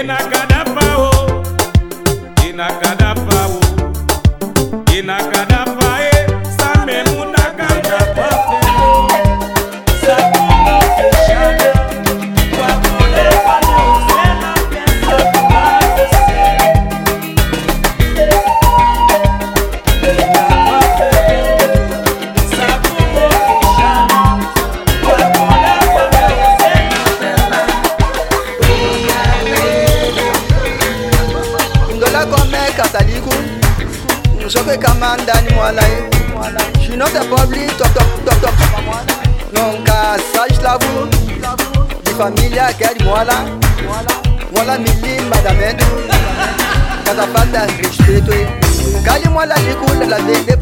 Inakadapa oh, inakadapa. Sobe kamandani mwalaye She not a public top top top top Nonka saj lavu Di familia kedi mwala Mwala mili madame Katapata respetwe Kali mwala likula la bebe